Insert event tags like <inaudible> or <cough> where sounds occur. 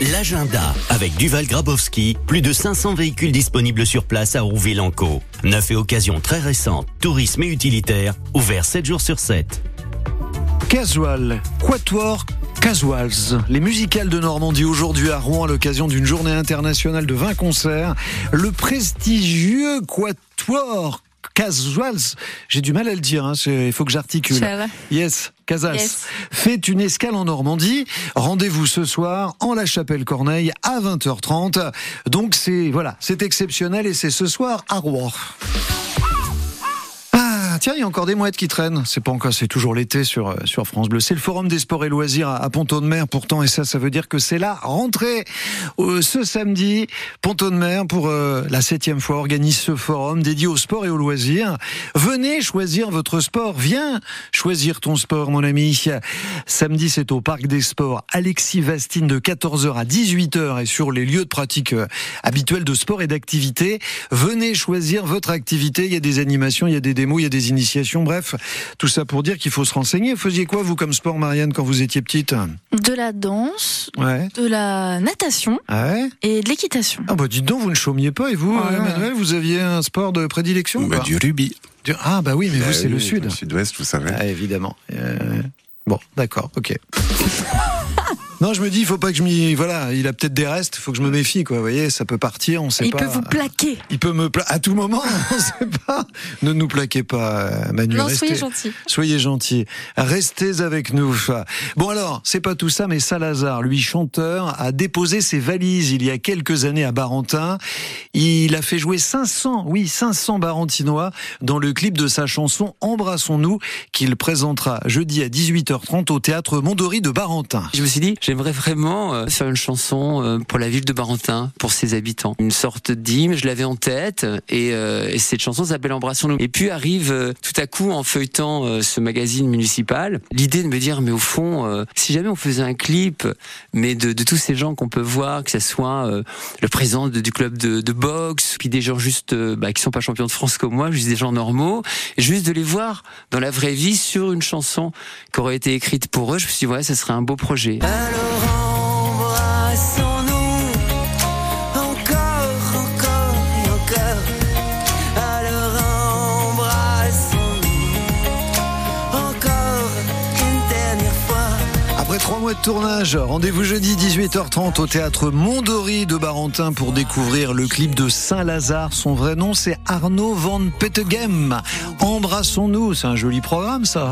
L'agenda avec Duval Grabowski, plus de 500 véhicules disponibles sur place à Rouville-en-Caux. Neuf et occasions très récentes, tourisme et utilitaire, ouvert 7 jours sur 7. Casual, Quatuor Casuals, les musicales de Normandie aujourd'hui à Rouen à l'occasion d'une journée internationale de 20 concerts. Le prestigieux Quatuor Casuals, j'ai du mal à le dire, hein, il faut que j'articule. Yes, Casals fait une escale en Normandie. Rendez-vous ce soir en La Chapelle-Corneille à 20h30. Donc c'est voilà, c'est exceptionnel et c'est ce soir à Rouen tiens, il y a encore des mouettes qui traînent. C'est pas encore, c'est toujours l'été sur, euh, France Bleu. C'est le Forum des sports et loisirs à, Ponto de Mer, pourtant, et ça, ça veut dire que c'est la rentrée. Euh, ce samedi, Ponto de Mer, pour euh, la septième fois, organise ce forum dédié au sport et aux loisirs. Venez choisir votre sport. Viens choisir ton sport, mon ami. Samedi, c'est au Parc des Sports Alexis Vastine de 14h à 18h et sur les lieux de pratique habituels de sport et d'activité. Venez choisir votre activité. Il y a des animations, il y a des démos, il y a des bref, tout ça pour dire qu'il faut se renseigner. Vous faisiez quoi, vous, comme sport, Marianne, quand vous étiez petite? De la danse, de la natation ah et de l'équitation. Ah bah dites donc, vous ne chômiez pas, et vous, Emmanuel, vous aviez un sport de prédilection bah, Du rugby. Ah bah oui, mais vous, bah c'est le sud. Le sud-ouest, vous savez. Ah, évidemment. Euh, bon, d'accord, ok. Non, je me dis, il faut pas que je m'y. Voilà, il a peut-être des restes, il faut que je me méfie, quoi. Vous voyez, ça peut partir, on sait il pas. Il peut vous plaquer. Il peut me plaquer à tout moment, <laughs> on sait pas. Ne nous plaquez pas, Manu. Non, soyez gentil. Soyez gentil. Restez avec nous. Bon alors, c'est pas tout ça, mais Salazar, lui chanteur, a déposé ses valises il y a quelques années à Barentin. Il a fait jouer 500, oui, 500 Barentinois dans le clip de sa chanson Embrassons-nous qu'il présentera jeudi à 18h30 au théâtre Mondori de Barentin. Je me suis dit, J'aimerais vraiment euh, faire une chanson euh, pour la ville de Barentin, pour ses habitants. Une sorte d'hymne, je l'avais en tête, et, euh, et cette chanson s'appelle Embrassons-nous. Et puis arrive tout à coup, en feuilletant ce magazine municipal, l'idée de me dire, mais au fond, si jamais on faisait un clip, mais de, de tous ces gens qu'on peut voir, que ce soit le président du club de, de, boxe, puis des gens juste bah, qui sont pas champions de France comme moi, juste des gens normaux, et juste de les voir dans la vraie vie sur une chanson qui aurait été écrite pour eux, je me suis dit, ouais, ça serait un beau projet. De tournage. Rendez-vous jeudi 18h30 au théâtre Mondori de Barentin pour découvrir le clip de Saint-Lazare. Son vrai nom, c'est Arnaud Van Petegem. Embrassons-nous. C'est un joli programme, ça.